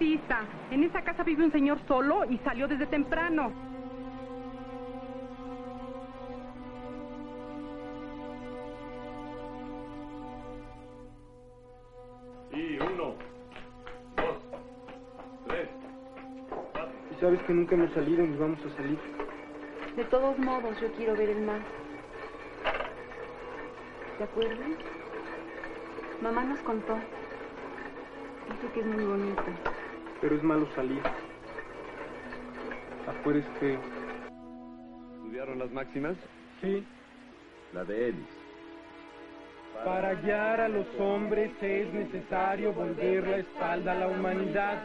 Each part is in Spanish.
artista. En esa casa vive un señor solo y salió desde temprano. Y uno, dos, tres, cuatro. Y sabes que nunca hemos salido ni vamos a salir. De todos modos, yo quiero ver el mar. ¿De acuerdo? Mamá nos contó. Dice que es muy bonito. Pero es malo salir. Afuera es feo. ¿Estudiaron las máximas? Sí. La de Ellis. Para guiar a los hombres es necesario volver la espalda a la humanidad.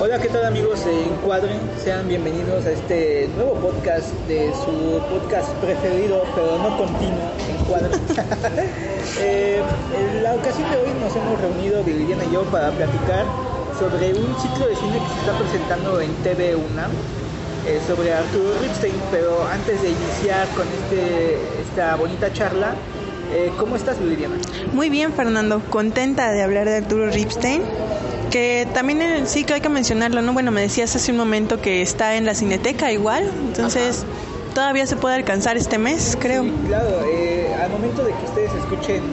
Hola, ¿qué tal amigos de Encuadre? Sean bienvenidos a este nuevo podcast de su podcast preferido, pero no continuo, Encuadre. eh, en la ocasión de hoy nos hemos reunido Viridiana y yo para platicar sobre un ciclo de cine que se está presentando en TV UNAM eh, sobre Arturo Ripstein, pero antes de iniciar con este, esta bonita charla, eh, ¿cómo estás Viridiana? Muy bien, Fernando. Contenta de hablar de Arturo Ripstein. Que también en el ciclo hay que mencionarlo, ¿no? Bueno, me decías hace un momento que está en la Cineteca igual, entonces todavía se puede alcanzar este mes, creo. Sí, claro, eh, al momento de que ustedes escuchen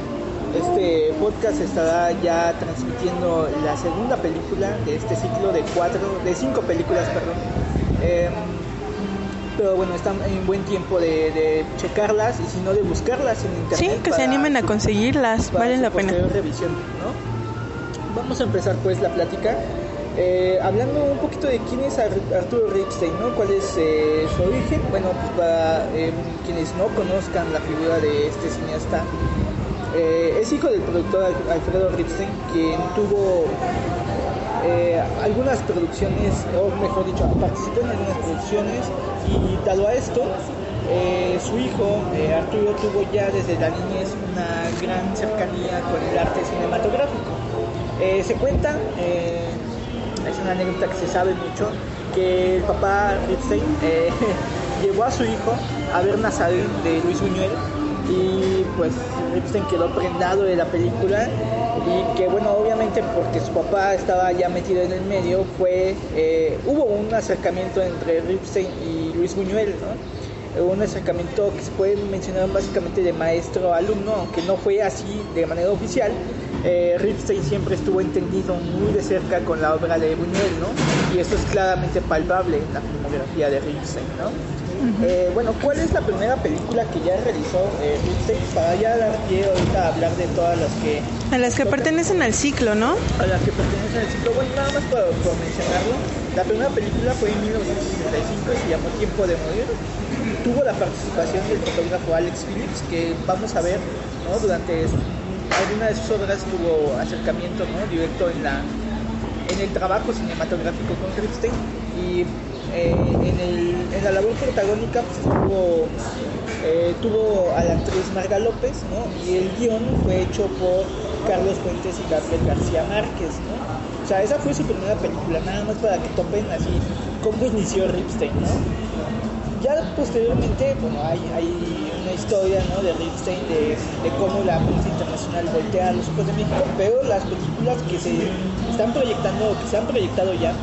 este podcast estará ya transmitiendo la segunda película de este ciclo de cuatro, de cinco películas, perdón. Eh, pero bueno, están en buen tiempo de, de, checarlas y si no de buscarlas en internet. Sí, que se animen a conseguirlas, valen la pena. Revisión, ¿no? Vamos a empezar pues la plática. Eh, hablando un poquito de quién es Arturo Ripstein, ¿no? ¿Cuál es eh, su origen? Bueno, pues para eh, quienes no conozcan la figura de este cineasta, es hijo del productor Alfredo Ripstein, quien tuvo algunas producciones, o mejor dicho, participó en algunas producciones y dado a esto, su hijo Arturo tuvo ya desde la niñez una gran cercanía con el arte cinematográfico. Se cuenta, es una anécdota que se sabe mucho, que el papá Ripstein llevó a su hijo a ver Nazarín de Luis Buñuel y pues Ripstein quedó prendado de la película y que bueno obviamente porque su papá estaba ya metido en el medio fue hubo un acercamiento entre Ripstein y Luis Buñuel ¿no? un acercamiento que se puede mencionar básicamente de maestro alumno, aunque no fue así de manera oficial. Eh, Ripstein siempre estuvo entendido muy de cerca con la obra de Buñuel, ¿no? Y esto es claramente palpable en la filmografía de Ripstein, ¿no? Uh -huh. eh, bueno, ¿cuál es la primera película que ya realizó eh, Ripstein? Para ya dar pie ahorita a hablar de todas las que... A las que pertenecen al ciclo, ¿no? A las que pertenecen al ciclo. Bueno, nada más por mencionarlo. La primera película fue en 1965 y se llamó Tiempo de Morir. Tuvo la participación del fotógrafo Alex Phillips, que vamos a ver ¿no? durante alguna de sus obras tuvo acercamiento ¿no? directo en la, en el trabajo cinematográfico con Ripstein y eh, en, la labor protagónica pues, eh, tuvo a la actriz Marga López ¿no? y el guion fue hecho por Carlos Fuentes y Gabriel García Márquez ¿no? o sea esa fue su primera película nada más para que topen así cómo inició Ripstein ¿no? Ya posteriormente bueno hay, hay una historia ¿no? de Ripstein de, de, cómo la prensa internacional voltea a los ojos de México pero las películas que se están proyectando que se han proyectado ya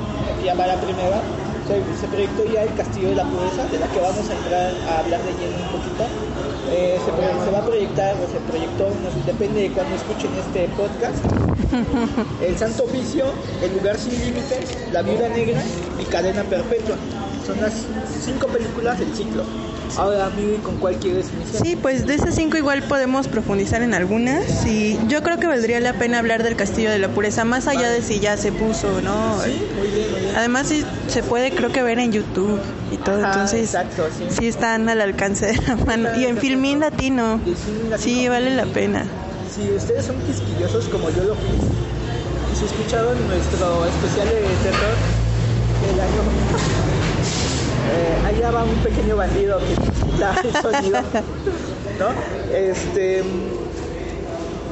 ya va la primera se, se, proyectó ya el Castillo de la Pureza, de la que vamos a entrar a hablar de lleno un poquito. Eh, se, se, va a proyectar o se proyectó, no, depende de cuando escuchen este podcast. El Santo Oficio, El Lugar Sin Límites, La Viuda Negra y Cadena Perpetua. Son las cinco películas del ciclo. Ahora, amigo, ¿con cuál quieres iniciar? Sí, pues de esas cinco igual podemos profundizar en algunas y yo creo que valdría la pena hablar del Castillo de la Pureza, más allá vale. de si ya se puso o no. Sí, muy bien, muy bien. Además sí, se puede creo que ver en YouTube y todo, Ajá, entonces exacto, sí. sí. están al alcance de la mano. Y en Filmín Latino, latino, sí, vale la pena. Si ustedes son quisquillosos como yo lo fui, y si escucharon nuestro especial de terror el año eh, allá va un pequeño bandido que quita el sonido, ¿no? Este,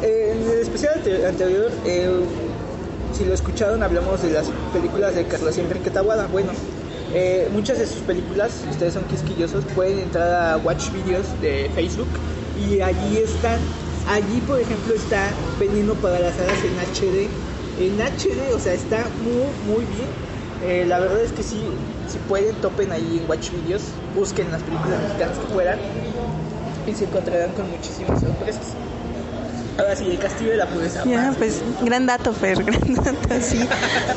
en el especial anterior, eh, si lo escucharon, hablamos de las películas de Carlos Enrique Tabuada. Bueno, eh, muchas de sus películas, ustedes son quisquillosos, pueden entrar a Watch Videos de Facebook y allí están Allí, por ejemplo, está Veneno para las Hadas en HD. En HD, o sea, está muy, muy bien. Eh, la verdad es que sí, si pueden, topen ahí en Watch Videos, busquen las películas mexicanas que puedan y se encontrarán con muchísimas sorpresas. Ahora sí, el Castillo de la Pureza. Ya, más. pues gran dato, Fer, gran dato, sí.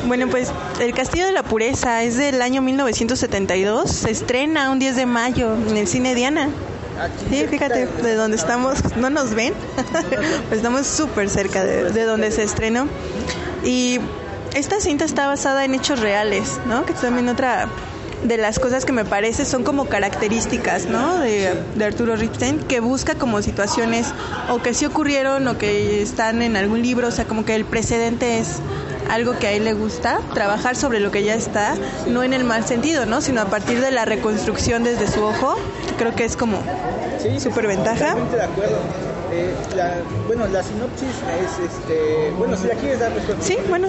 Bueno, pues El Castillo de la Pureza es del año 1972, se estrena un 10 de mayo en el cine Diana. Aquí Sí, cerquita fíjate, de- de donde estamos, no nos ven, Pues estamos súper cerca de, de donde se estrenó. Y esta cinta está basada en hechos reales, ¿no? Que también otra de las cosas que me parece son como características, ¿no? De, de Arturo Ripstein, que busca como situaciones o que sí ocurrieron o que están en algún libro, o sea, como que el precedente es algo que a él le gusta, trabajar sobre lo que ya está, no en el mal sentido, ¿no? Sino a partir de la reconstrucción desde su ojo, creo que es como Sí, sí, Eh, la- bueno, la sinopsis es, este, bueno, si la quieres dar mejor. Sí, bueno,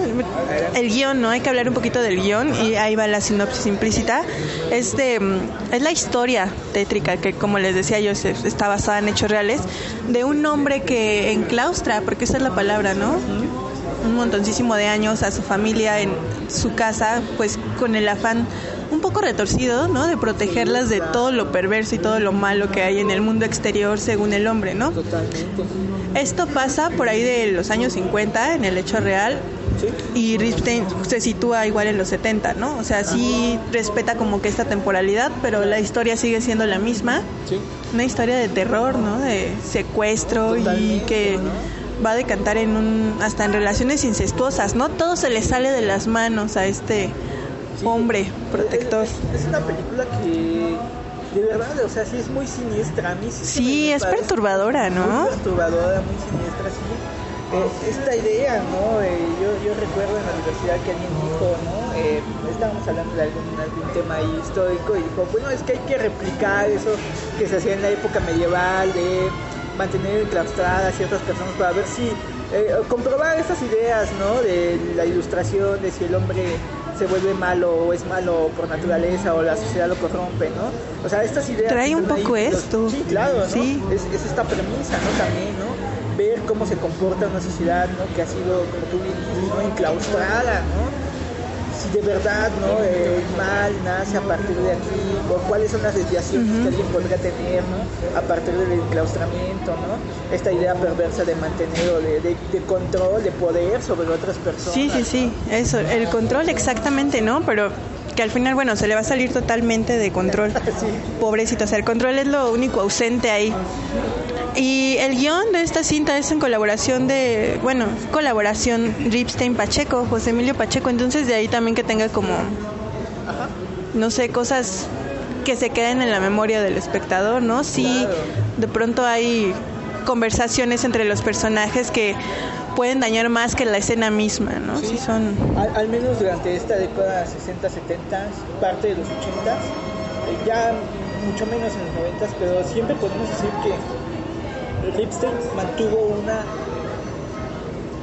el guion, ¿no? Hay que hablar un poquito del guion y ahí va la sinopsis implícita. Es, de, es la historia tétrica que, como les decía yo, se- está basada en hechos reales, de un hombre que enclaustra, porque esa es la palabra, ¿no? Un montoncísimo de años a su familia en su casa, pues con el afán un poco retorcido, ¿no? De protegerlas de todo lo perverso y todo lo malo que hay en el mundo exterior según el hombre, ¿no? Esto pasa por ahí de los años 50 en el hecho real y Ripstein se sitúa igual en los 70, ¿no? O sea, sí respeta como que esta temporalidad, pero la historia sigue siendo la misma. Una historia de terror, ¿no? De secuestro y que va a decantar en un hasta en relaciones incestuosas, ¿no? Todo se le sale de las manos a este. Hombre protector. Es, una película que, de verdad, o sea, sí es muy siniestra. A mí sí, Sí, es parece perturbadora, ¿no? Muy perturbadora, muy siniestra, sí. Eh, esta idea, ¿no? Eh, yo, yo recuerdo en la universidad que alguien dijo, ¿no? Eh, estábamos hablando de algún, algún tema ahí histórico y dijo, bueno, es que hay que replicar eso que se hacía en la época medieval de mantener enclaustradas ciertas personas para ver si, eh, comprobar estas ideas, ¿no? De la ilustración, de si el hombre se vuelve malo o es malo por naturaleza o la sociedad lo corrompe, ¿no? O sea, estas ideas... Trae un ahí, poco los- esto. Sí, claro, ¿no? Sí. Es, es esta premisa, ¿no? También, ¿no? Ver cómo se comporta una sociedad, ¿no? Que ha sido, como tú dices, ¿no? Enclaustrada, ¿no? Si de verdad, ¿no? Eh, el mal nace a partir de aquí, o cuáles son las desviaciones que alguien podría tener, ¿no? A partir del enclaustramiento, ¿no? Esta idea perversa de mantener o de, de- de control, de poder sobre otras personas. Sí, sí, sí, eso, el control exactamente, ¿no? Pero que al final, bueno, se le va a salir totalmente de control. Sí. Pobrecito, o sea, el control es lo único ausente ahí. Y el guion de esta cinta es en colaboración de, bueno, colaboración Ripstein Pacheco, José Emilio Pacheco, entonces de ahí también que tenga como, no sé, cosas que se queden en la memoria del espectador, ¿no? Sí, de pronto hay conversaciones entre los personajes que pueden dañar más que la escena misma, ¿no? Sí, son... Al, al menos durante esta década 60, 70, parte de los 80, eh, ya mucho menos en los 90, pero siempre podemos decir que Ripstein mantuvo una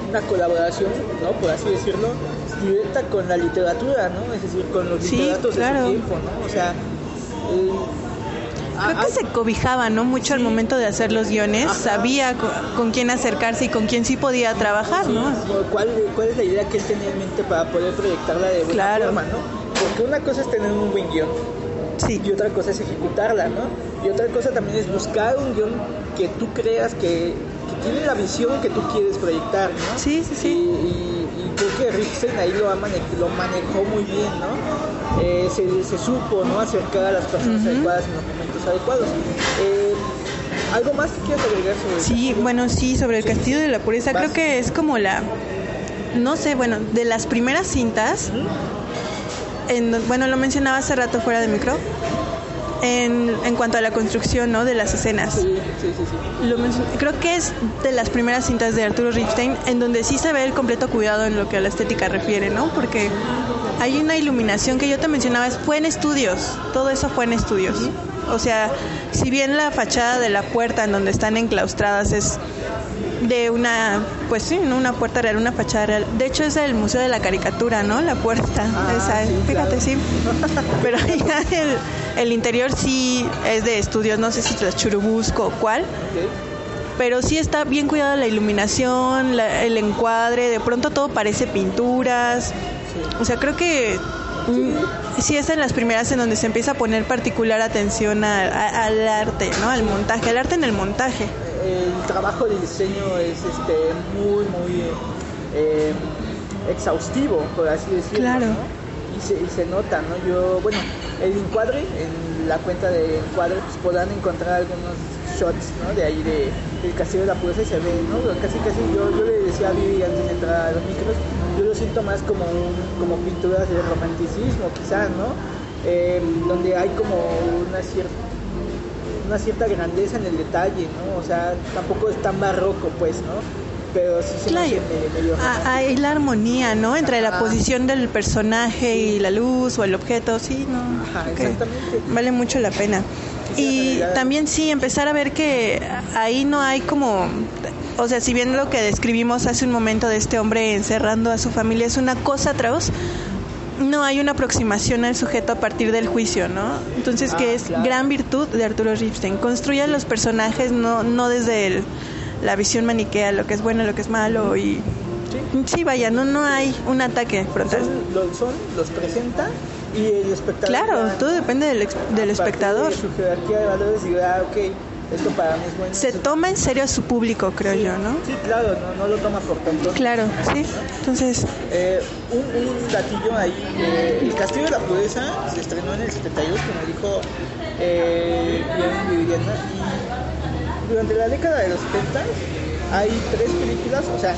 una colaboración, ¿no? por así decirlo, directa con la literatura, ¿no? Es decir, con los Sí, literatos claro. de su tiempo, ¿no? O sea, eh, Creo ah, que se cobijaba, ¿no? Mucho al momento de hacer los guiones, Ajá. sabía co- con, quién acercarse y con quién sí podía trabajar, ¿no? ¿Cuál, ¿Cuál es la idea que él tenía en mente para poder proyectarla de buena Claro. forma, ¿no? Porque una cosa es tener un buen guion Sí, y otra cosa es ejecutarla, ¿no? Y otra cosa también es buscar un guion que tú creas que, que tiene la visión que tú quieres proyectar, ¿no? Sí, sí, sí. Y, y- y creo que Ripstein ahí lo, mane- lo manejó muy bien, ¿no? Eh, se, se supo, ¿no? Acercar a las personas adecuadas en los momentos adecuados. Eh, ¿Algo más que quieras agregar sobre sí, esto? bueno, sí, sobre el Castillo de la Pureza, creo que es como la, no sé, bueno, de las primeras cintas, en, bueno, lo mencionaba hace rato fuera de micro, en, en cuanto a la construcción, ¿no? De las escenas. Sí, sí, sí, sí. Lo creo que es de las primeras cintas de Arturo Ripstein en donde sí se ve el completo cuidado en lo que a la estética refiere, ¿no? Porque hay una iluminación que yo te mencionaba, es- fue en estudios, todo eso fue en estudios. O sea, si bien la fachada de la puerta en donde están enclaustradas es de una, pues sí, ¿no? una puerta real, una fachada real. De hecho es del Museo de la Caricatura, ¿no? La puerta, Ah, esa, sí, fíjate, claro. sí. Pero ya el, el interior sí es de estudios, no sé si es Churubusco o cuál. Pero sí está bien cuidada la iluminación, la- el encuadre, de pronto todo parece pinturas. O sea, creo que mm, sí es en las primeras en donde se empieza a poner particular atención a- a- al arte, ¿no? Al montaje, al arte en el montaje. El trabajo de diseño es este muy muy eh, exhaustivo por así decirlo Claro. ¿no? y, se, y se nota no yo bueno el encuadre en la cuenta de encuadre pues podrán encontrar algunos shots no de ahí de del castillo de la pureza y se ve no casi casi yo, yo le decía a Vivi antes de entrar a los micros yo lo siento más como un, como pinturas de romanticismo quizás no Eh, donde hay como una cierta una cierta grandeza en el detalle, ¿no? O sea, tampoco es tan barroco, pues, ¿no? Pero sí se Claro. medio, medio Hay la armonía, ¿no? Entre la Ajá. posición del personaje y la luz o el objeto, sí, ¿no? Ajá, que exactamente. Vale mucho la pena. Y también sí, empezar a ver que ahí no hay como... O sea, si bien lo que describimos hace un momento de este hombre encerrando a su familia es una cosa atroz, no hay una aproximación al sujeto a partir del juicio, ¿no? Entonces, que Ah, es claro. gran virtud de Arturo Ripstein. Construye a los personajes no, no desde el- la visión maniquea, lo que es bueno, lo que es malo y... Sí, vaya, no, no hay un ataque frontal. Son, los, son, los presenta y el espectador. Claro, todo depende del, del A espectador. De su jerarquía de valores dirá, ok, esto para mí es bueno. Se toma en serio a su público, creo yo, ¿no? Sí, claro, no, no lo toma por tonto. Claro, sí. Entonces, Eh, un, un datillo ahí, eh, El Castillo de la Pureza se estrenó en el 72, como dijo eh, Viviana, y durante la década de los 70 hay tres películas, o sea, eh,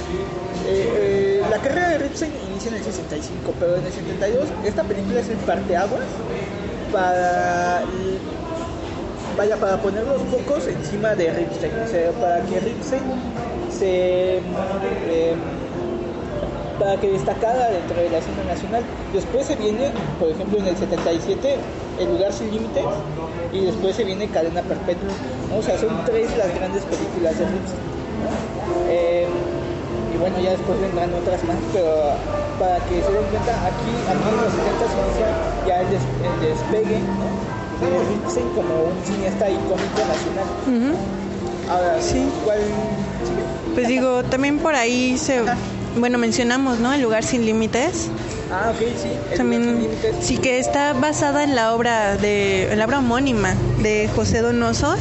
eh, la carrera de Ripstein inicia en el 65, pero en el 72 esta película es el parteaguas para vaya para poner los focos encima de Ripstein, o sea, para que Ripstein se eh, para que destacara dentro de la escena nacional. Después se viene, por ejemplo, en el 77, El lugar sin límites, y después se viene Cadena Perpetua. O sea, son tres las grandes películas de Ripstein. ¿no? Eh, y bueno, ya después vendrán otras más, pero para que se den cuenta, aquí, aquí en los 70 se inicia ya el, des- despegue. Como un cineasta icónico nacional. ujú. Ahora, Sí. ¿cuál? pues digo, también por ahí se... Bueno, mencionamos, ¿no? El lugar sin límites. Ah, ok, sí. El También sí que está basada en la obra de en la obra homónima de José Donoso.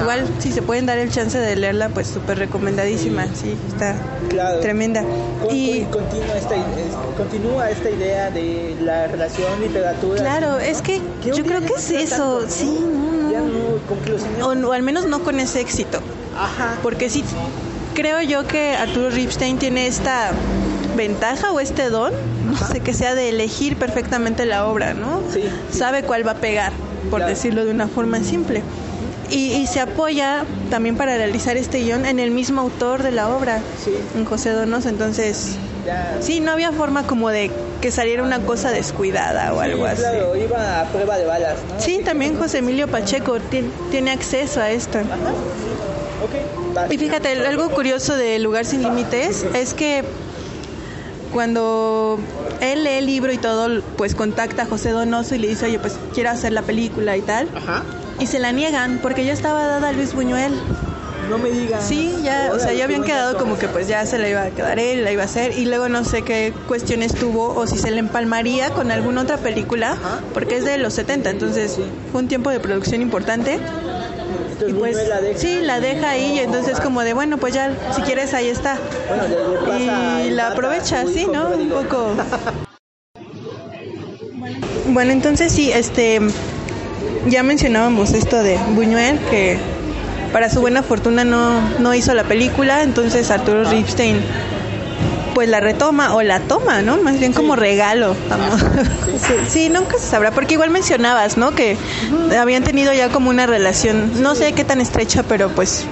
Igual si se pueden dar el chance de leerla, pues súper recomendadísima, sí, está Claro. tremenda. Con- Y continúa, esta, es- continúa esta idea de la relación literatura. claro, es que yo creo que es eso, sí, no, Ya no. O, o al menos no con ese éxito. Ajá. Porque sí, creo yo que Arturo Ripstein tiene esta ventaja o este don, no sé, que sea de elegir perfectamente la obra, ¿no? Sí, sí. Sabe cuál va a pegar, por Claro. decirlo de una forma simple. Y, y se apoya también para realizar este guion en el mismo autor de la obra, Sí, en José Donoso. Entonces, ya. sí, no había forma como de que saliera una cosa descuidada o algo Sí, así. Claro, iba a prueba de balas, ¿no? Sí, Así también José Emilio Pacheco tiene, acceso a esto. Ajá. Y fíjate, algo curioso de Lugar Sin Límites es que cuando él lee el libro y todo, pues contacta a José Donoso y le dice, oye, pues quiero hacer la película y tal. Ajá. Y se la niegan porque ya estaba dada a Luis Buñuel. No me digas. Sí, ya, o sea, ya habían quedado como que pues ya se la iba a quedar él, la iba a hacer. Y luego no sé qué cuestiones tuvo o si se le empalmaría con alguna otra película, porque es de los 70, entonces fue un tiempo de producción importante. Entonces, Y pues la deja. sí, la deja ahí y entonces como de bueno, pues ya si quieres ahí está. Bueno, Y la aprovecha, sí, ¿no? Un poco. Bueno, entonces sí, este ya mencionábamos esto de Buñuel que para su buena fortuna no, no hizo la película, entonces Arturo Ripstein pues la retoma o la toma, ¿no? Más bien como regalo. vamos. Sí, sí, nunca se sabrá, porque igual mencionabas, ¿no? Que habían tenido ya como una relación, no sé qué tan estrecha, pero pues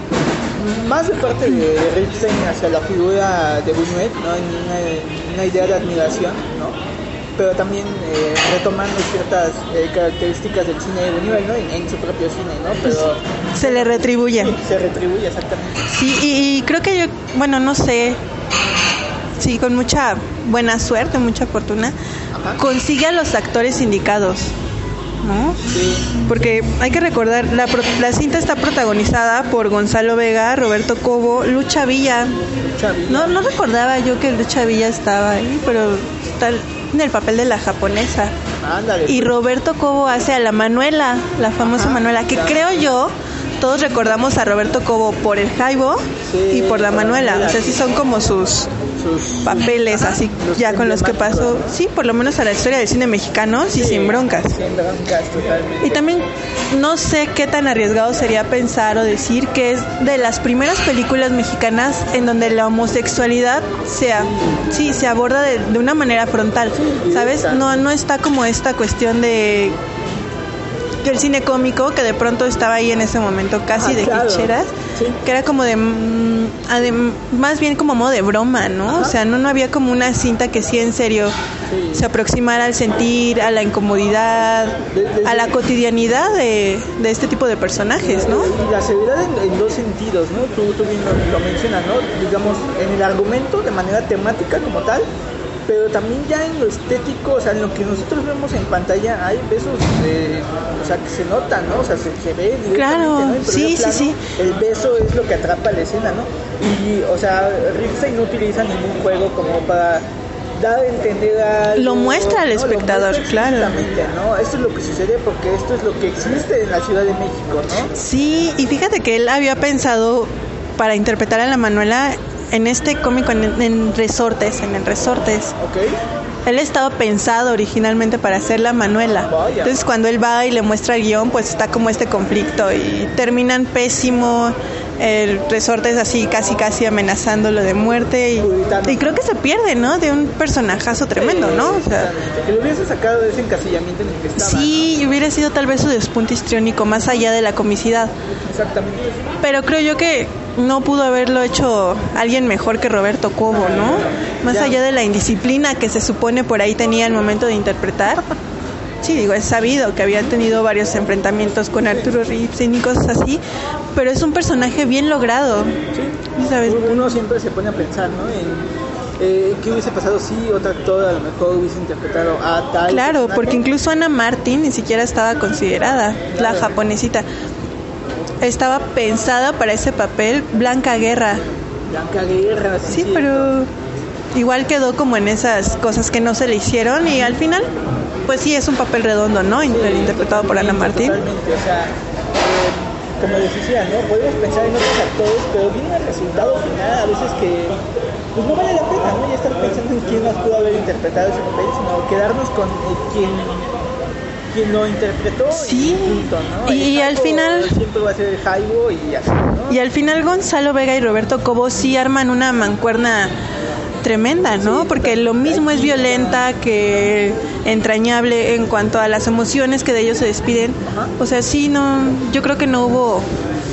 Más de parte de, de Ripstein hacia la figura de Buñuel, ¿no? Una, una idea de admiración, ¿no? Pero también eh, retomando ciertas eh, características del cine de Buñuel, ¿no? En, en su propio cine, ¿no? Pero se le retribuye. sí, se retribuye exactamente. Sí, y, y creo que yo, bueno, no sé, sí, con mucha buena suerte, mucha fortuna, Ajá. consigue a los actores indicados. ¿no? Porque hay que recordar, la, pro- la cinta está protagonizada por Gonzalo Vega, Roberto Cobo, Lucha Villa. Chavi. No, no recordaba yo que Lucha Villa estaba ahí, pero está en el papel de la japonesa. Ándale. Y Roberto Cobo hace a la Manuela, la famosa Ajá, Manuela, que creo yo, todos recordamos a Roberto Cobo por el Jaibo Sí, y por la Manuela. O sea, sí. son como sus sus papeles así los ya con los que pasó, sí, por lo menos a la historia del cine mexicano, sí, sin broncas. Sin broncas, totalmente. Y también no sé qué tan arriesgado sería pensar o decir que es de las primeras películas mexicanas en donde la homosexualidad sea, sí, se aborda de, de una manera frontal, ¿sabes? No, no está como esta cuestión de del cine cómico que de pronto estaba ahí en ese momento casi de claro. Sí. que era como de mm, más bien como modo de broma, ¿no? O sea, no, no había como una cinta que sí en serio Sí. se aproximara al sentir, a la incomodidad, De- a la cotidianidad de, de este tipo de personajes, ¿no? Y la seriedad en, en dos sentidos, ¿no? Tú, tú bien lo, lo mencionas, ¿no? Digamos, en el argumento de manera temática como tal, pero también ya en lo estético, o sea, en lo que nosotros vemos en pantalla, hay besos, eh, o sea, que se notan, ¿no? O sea, se, se ve directamente, Claro, ¿no? En sí, sí, plano, sí. El beso es lo que atrapa la escena, ¿no? Y, o sea, Ripstein no utiliza ningún juego como para dar a entender a Lo muestra al espectador, claro. ¿no? Esto es lo que sucede porque esto es lo que existe en la Ciudad de México, ¿no? Sí, y fíjate que él había pensado para interpretar a la Manuela en este cómico en, en Resortes, en el Resortes. ¿Ok? Él estaba pensado originalmente para hacer la Manuela. Vaya. Entonces cuando él va y le muestra el guion, pues está como este conflicto y terminan pésimo. El resorte es así, casi casi amenazándolo de muerte y, y creo que se pierde, ¿no? De un personajazo tremendo, ¿no? O sea, Que lo hubiese sacado de ese encasillamiento en el que estaba. sí, y hubiera sido tal vez su despunte histriónico más allá de la comicidad. ¿no? Exactamente. Pero creo yo que no pudo haberlo hecho alguien mejor que Roberto Cobo, ¿no? Más allá de la indisciplina que se supone por ahí tenía al momento de interpretar. Sí, digo, es sabido que había tenido varios enfrentamientos con Arturo Ripstein y cosas así, pero es un personaje bien logrado. Sí. ¿Sabes? Uno siempre se pone a pensar, ¿no? En eh, qué hubiese pasado si otro actor a lo mejor hubiese interpretado a tal. Claro, personaje? porque incluso Ana Martín ni siquiera estaba considerada, la japonesita. Estaba pensada para ese papel Blanca Guerra. Blanca Guerra, sí. Sí, pero igual quedó como en esas cosas que no se le hicieron y al final, pues sí, es un papel redondo, ¿no? Sí, interpretado por Ana Martín. Totalmente, o sea, eh, como les decía, ¿no? Podemos pensar en otros actores, pero viene el resultado final a veces que pues no vale la pena, ¿no? Ya estar pensando en quién más pudo haber interpretado ese papel, sino quedarnos con eh, quien, quien lo interpretó Sí, y punto, ¿no? y- El y al final- Siempre va a ser el Jaibo y así, ¿no? Y al final Gonzalo Vega y Roberto Cobo sí arman una mancuerna tremenda, ¿no? Sí, Porque lo mismo es violenta que entrañable en cuanto a las emociones que de ellos se despiden. Ajá. O sea, sí, no, yo creo que no hubo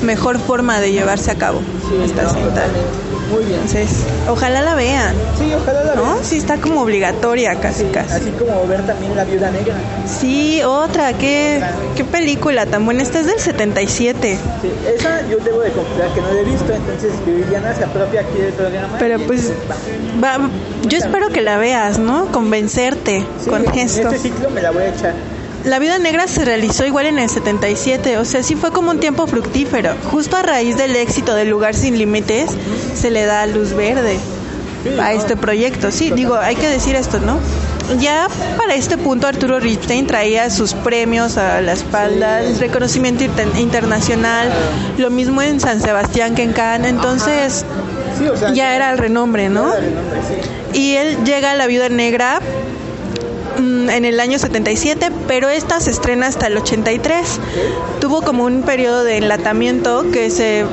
mejor forma de llevarse a cabo Sí, esta no, cinta. totalmente. Muy bien. Entonces, ojalá la vean, Sí, ojalá la ¿no? vean. Sí, está como obligatoria casi, Sí, casi. así como ver también La Viuda Negra. Sí, otra, qué, qué película tan buena. Esta es del 77. Sí, esa yo debo de confesar que no la he visto, entonces Viviana se apropia aquí del programa. Pero pues, va. va, yo espero que la veas, ¿no? Convencerte Sí, con en esto. este ciclo me la voy a echar. La Viuda Negra se realizó igual en el 77, o sea, sí fue como un tiempo fructífero. Justo a raíz del éxito del Lugar Sin Límites, se le da luz verde a este proyecto. Sí, digo, hay que decir esto, ¿no? Ya para este punto Arturo Ripstein traía sus premios a la espalda, el reconocimiento inter- internacional, lo mismo en San Sebastián que en Cannes, entonces ya era el renombre, ¿no? Y él llega a La Viuda Negra mm, en el año 77, pero esta se estrena hasta el 83. Tuvo como un periodo de enlatamiento que se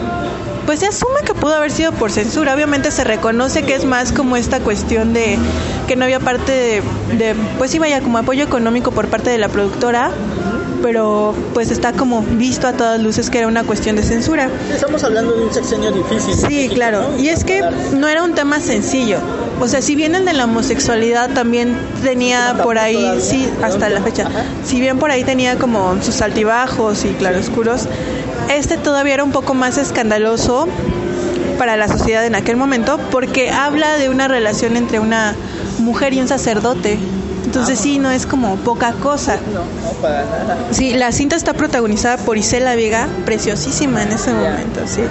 pues se asume que pudo haber sido por censura. Obviamente se reconoce que es más como esta cuestión de que no había parte de, de pues sí vaya como apoyo económico por parte de la productora, pero pues está como visto a todas luces que era una cuestión de censura. Estamos hablando de un sexenio difícil. Sí, México, claro. ¿no? Y es que no era un tema sencillo. O sea, si bien el de la homosexualidad también tenía por ahí, todavía, sí, ¿no? hasta la fecha, Ajá. si bien por ahí tenía como sus altibajos y claroscuros, este todavía era un poco más escandaloso para la sociedad en aquel momento porque habla de una relación entre una mujer y un sacerdote. Entonces sí, no es como poca cosa. No, no, para nada. Sí, la cinta está protagonizada por Isela Vega, preciosísima en ese momento, sí.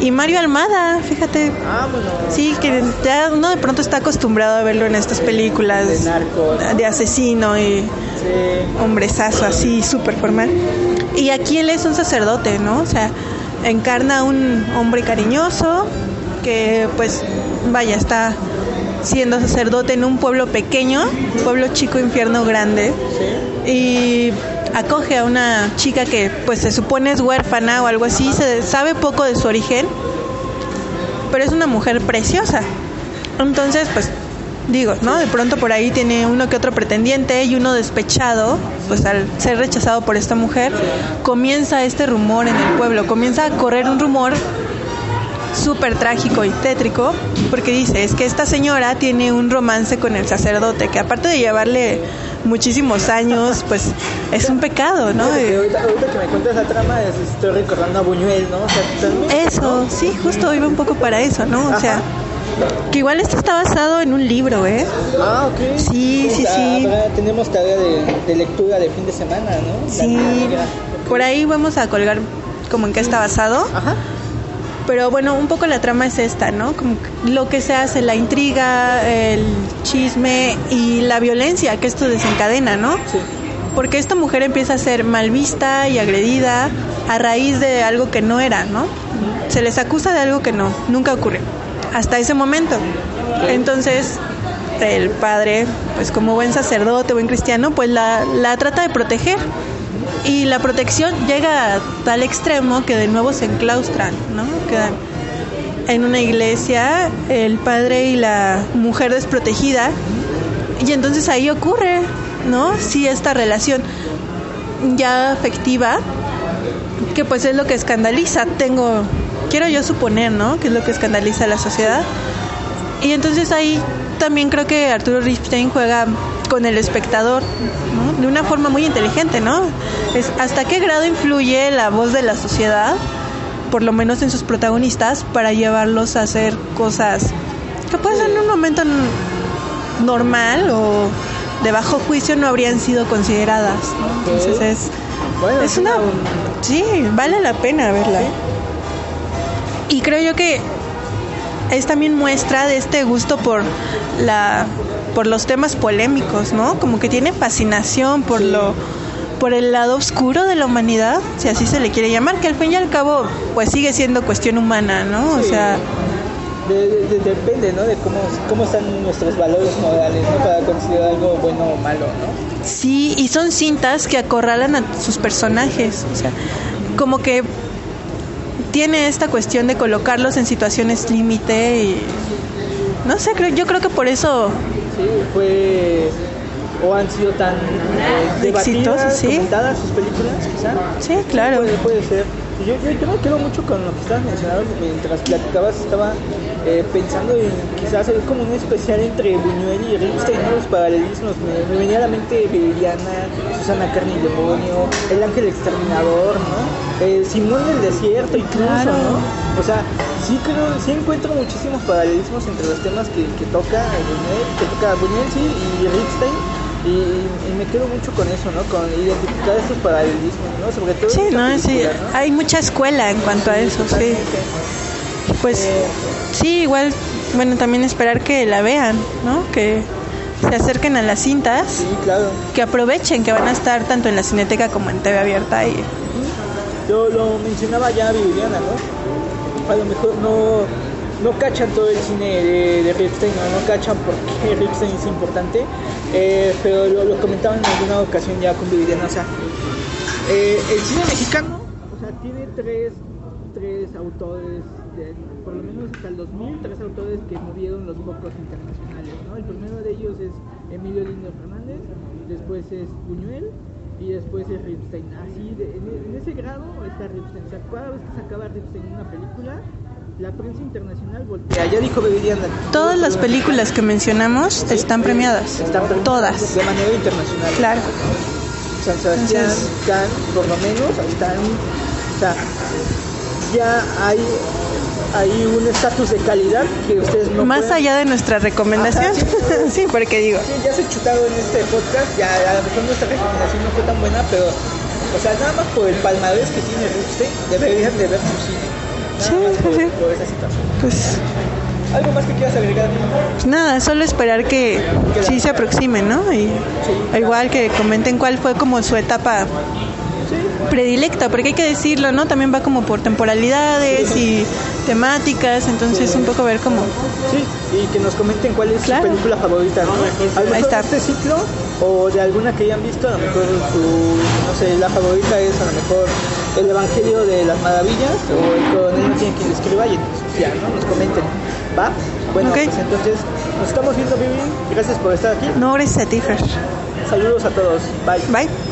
Y Mario Almada, fíjate. Vámonos. Sí, que ya uno de pronto está acostumbrado a verlo en estas películas De narcos. de asesino y Sí. hombrezazo así, súper formal. Y aquí él es un sacerdote, ¿no? O sea, encarna a un hombre cariñoso que pues vaya, está siendo sacerdote en un pueblo pequeño, pueblo chico, infierno grande. Y acoge a una chica que pues se supone es huérfana o algo así, se sabe poco de su origen, pero es una mujer preciosa. Entonces, pues digo, ¿no? De pronto por ahí tiene uno que otro pretendiente y uno despechado, pues al ser rechazado por esta mujer, comienza este rumor en el pueblo, comienza a correr un rumor súper trágico y tétrico, porque dice, es que esta señora tiene un romance con el sacerdote, que aparte de llevarle muchísimos años, pues es un pecado, ¿no? Que ahorita, ahorita que me cuentas la trama, es- estoy recordando a Buñuel, ¿no? O sea, Eso, sí, justo iba un poco para eso, ¿no? O sea, que igual esto está basado en un libro, ¿eh? Ah, ok. Sí, sí, sí. tenemos tarea de, de lectura de fin de semana, ¿no? La Sí, por ahí vamos a colgar como en qué está basado. Ajá. Pero bueno, un poco la trama es esta, ¿no? Como lo que se hace, la intriga, el chisme y la violencia que esto desencadena, ¿no? Sí. Porque esta mujer empieza a ser mal vista y agredida a raíz de algo que no era, ¿no? Se les acusa de algo que no, nunca ocurrió. Hasta ese momento. Entonces, el padre, pues como buen sacerdote, buen cristiano, pues la, la trata de proteger. Y la protección llega a tal extremo que de nuevo se enclaustran, ¿no? Quedan en una iglesia el padre y la mujer desprotegida. Y entonces ahí ocurre, ¿no? Sí, esta relación ya afectiva, que pues es lo que escandaliza, tengo, quiero yo suponer, ¿no? Que es lo que escandaliza a la sociedad. Y entonces ahí también creo que Arturo Ripstein juega con el espectador, ¿no? De una forma muy inteligente, ¿no? Es hasta qué grado influye la voz de la sociedad, por lo menos en sus protagonistas, para llevarlos a hacer cosas que pues en un momento normal o de bajo juicio no habrían sido consideradas, ¿no? Entonces es Bueno, es una... Sí, vale la pena verla. Y creo yo que es también muestra de este gusto por la por los temas polémicos, ¿no? Como que tiene fascinación por lo por el lado oscuro de la humanidad, si así se le quiere llamar, que al fin y al cabo pues sigue siendo cuestión humana, ¿no? O sea, De- de- de- depende, ¿no? De cómo, cómo están nuestros valores morales, ¿no? Para considerar algo bueno o malo, ¿no? Sí, y son cintas que acorralan a sus personajes. O sea, como que tiene esta cuestión de colocarlos en situaciones límite y no sé, creo, yo creo que por eso Sí, fue o han sido tan eh, Exitosas, sí. comentadas sus películas, quizá. Sí, claro. Puede, puede ser. Yo, yo, yo me quedo mucho con lo que estabas mencionando mientras platicabas, estaba eh, pensando en quizás hacer como un especial entre Buñuel y Ripstein, ¿no? los paralelismos. Me, me venía a la mente Viridiana, Susana Carne y Demonio, El Ángel Exterminador, ¿no? Eh, Simón del Desierto, incluso, Claro. ¿no? O sea, sí creo, sí encuentro muchísimos paralelismos entre los temas que, que toca Buñuel, que toca Buñuel, sí, y Ripstein. Y, y me quedo mucho con eso, ¿no? Con identificar estos paralelismos, ¿no? Sobre todo Sí, no, sí, película, ¿no? hay mucha escuela en cuanto a eso, sí. Pues Eh, sí, igual, bueno, también esperar que la vean, ¿no? Que se acerquen a las cintas, Sí, claro. que aprovechen que van a estar tanto en la cineteca como en TV abierta y Yo lo mencionaba ya Viviana, ¿no? A lo mejor no, no cachan todo el cine de, de Ripstein, ¿no? cachan por qué Ripstein es importante, eh, pero lo, lo comentaba en alguna ocasión ya con Viviana, o sea, eh, el cine mexicano, o sea, tiene tres, tres autores, por lo menos hasta el 2000, tres autores que movieron los focos internacionales, ¿no? El primero de ellos es Emilio Lindo Fernández, después es Buñuel y después es Ripstein. Así, de- en, en ese grado está Ripstein. O sea, cada vez que sacaba Ripstein una película, la prensa internacional voltea. Ya dijo Bebediana. todas las películas que mencionamos están premiadas, Están premiadas todas, De manera internacional. claro. San Sebastián, Entonces- Cannes, por lo menos, están. O sea, ya hay ahí un estatus de calidad que ustedes no Más pueden- allá de nuestra recomendación. Ajá, sí. sí, porque digo, Sí, ya se chutaron en este podcast, ya a lo mejor nuestra recomendación no fue tan buena, pero, o sea, nada más por el palmarés que tiene Ripstein, deberían de ver su cine. Nada Sí, sí, por, sí. por esa situación. pues ¿Algo más que quieras agregar? nada, solo esperar que sí se aproximen, ¿no? Y igual que comenten cuál fue como su etapa predilecta, porque hay que decirlo, ¿no? También va como por temporalidades y temáticas, entonces un poco ver cómo Sí, y que nos comenten cuál es Claro. su película favorita, ¿no? A lo mejor este ciclo o de alguna que hayan visto, a lo mejor su, no sé, la favorita es a lo mejor el Evangelio de las Maravillas o el coronel no tiene quien escriba y entonces ya, ¿no? Nos comenten, ¿va? Bueno, pues entonces nos estamos viendo, Vivi. Gracias por estar aquí. no gracias a ti, Fer. Saludos a todos. Bye. Bye.